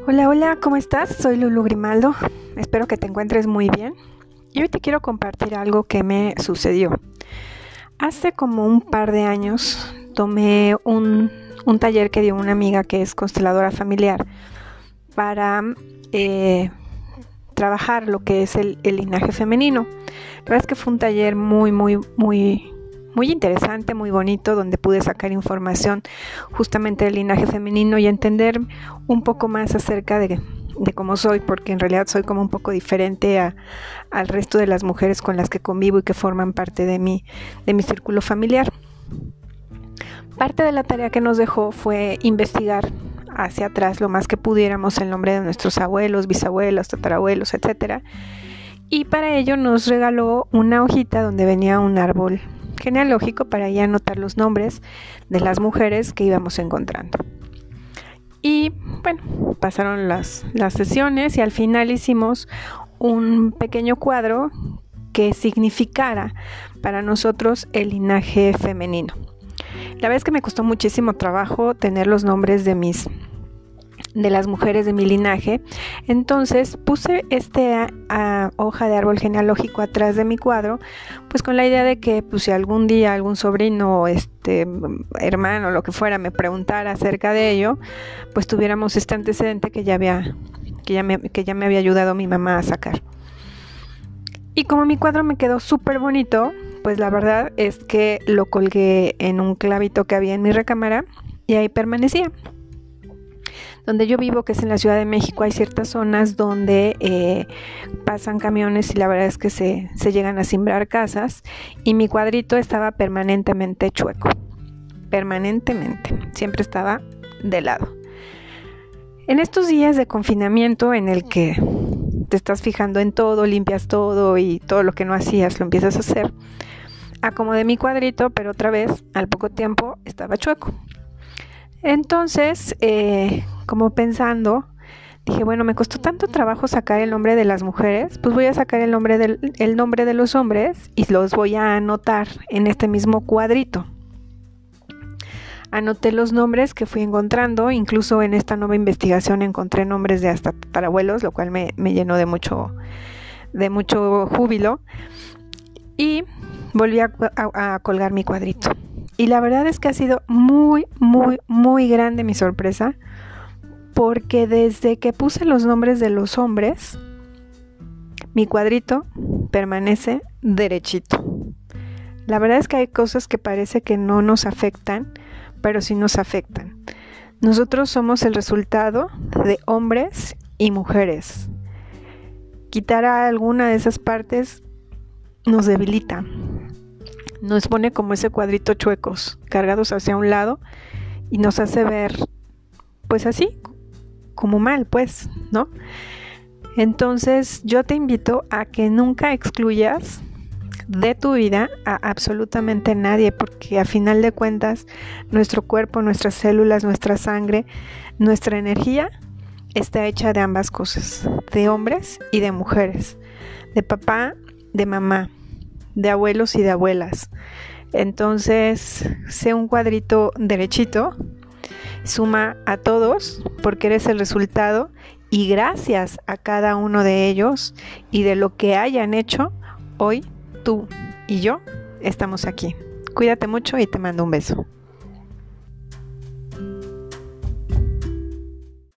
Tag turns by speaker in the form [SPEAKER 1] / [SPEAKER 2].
[SPEAKER 1] Hola, hola, ¿cómo estás? Soy Lulu Grimaldo. Espero que te encuentres muy bien. Y hoy te quiero compartir algo que me sucedió. Hace como un par de años tomé un, taller que dio una amiga que es consteladora familiar para eh, trabajar lo que es el, el linaje femenino. La verdad es que fue un taller muy, muy, muy muy interesante, muy bonito, donde pude sacar información justamente del linaje femenino y entender un poco más acerca de, cómo soy, porque en realidad soy como un poco diferente al resto de las mujeres con las que convivo y que forman parte de mi, de mi círculo familiar. Parte de la tarea que nos dejó fue investigar hacia atrás lo más que pudiéramos el nombre de nuestros abuelos, bisabuelos, tatarabuelos, etcétera. Y para ello nos regaló una hojita donde venía un árbol genealógico para ya anotar los nombres de las mujeres que íbamos encontrando. Y bueno, pasaron las, las sesiones y al final hicimos un pequeño cuadro que significara para nosotros el linaje femenino. La verdad es que me costó muchísimo trabajo tener los nombres de mis de las mujeres de mi linaje. Entonces puse esta hoja de árbol genealógico atrás de mi cuadro, pues con la idea de que pues, si algún día algún sobrino, este hermano, lo que fuera, me preguntara acerca de ello, pues tuviéramos este antecedente que ya había, que ya me, que ya me había ayudado mi mamá a sacar. Y como mi cuadro me quedó súper bonito, pues la verdad es que lo colgué en un clavito que había en mi recámara y ahí permanecía donde yo vivo, que es en la Ciudad de México, hay ciertas zonas donde eh, pasan camiones y la verdad es que se, se llegan a simbrar casas y mi cuadrito estaba permanentemente chueco, permanentemente, siempre estaba de lado. En estos días de confinamiento en el que te estás fijando en todo, limpias todo y todo lo que no hacías lo empiezas a hacer, acomodé mi cuadrito, pero otra vez al poco tiempo estaba chueco. Entonces, eh, como pensando, dije, bueno, me costó tanto trabajo sacar el nombre de las mujeres, pues voy a sacar el nombre, del, el nombre de los hombres y los voy a anotar en este mismo cuadrito. Anoté los nombres que fui encontrando, incluso en esta nueva investigación encontré nombres de hasta tatarabuelos, lo cual me, llenó de mucho, de mucho júbilo. Y volví a colgar mi cuadrito. Y la verdad es que ha sido muy, muy, muy grande mi sorpresa porque desde que puse los nombres de los hombres, mi cuadrito permanece derechito. La verdad es que hay cosas que parece que no nos afectan, pero sí nos afectan. Nosotros somos el resultado de hombres y mujeres. Quitar a alguna de esas partes nos debilita. Nos pone como ese cuadrito chuecos, cargados hacia un lado y nos hace ver pues así, como mal, pues, ¿no? Entonces yo te invito a que nunca excluyas de tu vida a absolutamente nadie, porque a final de cuentas nuestro cuerpo, nuestras células, nuestra sangre, nuestra energía está hecha de ambas cosas, de hombres y de mujeres, de papá, de mamá, de abuelos y de abuelas. Entonces, sé un cuadrito derechito Suma a todos porque eres el resultado y gracias a cada uno de ellos y de lo que hayan hecho, hoy tú y yo estamos aquí. Cuídate mucho y te mando un beso.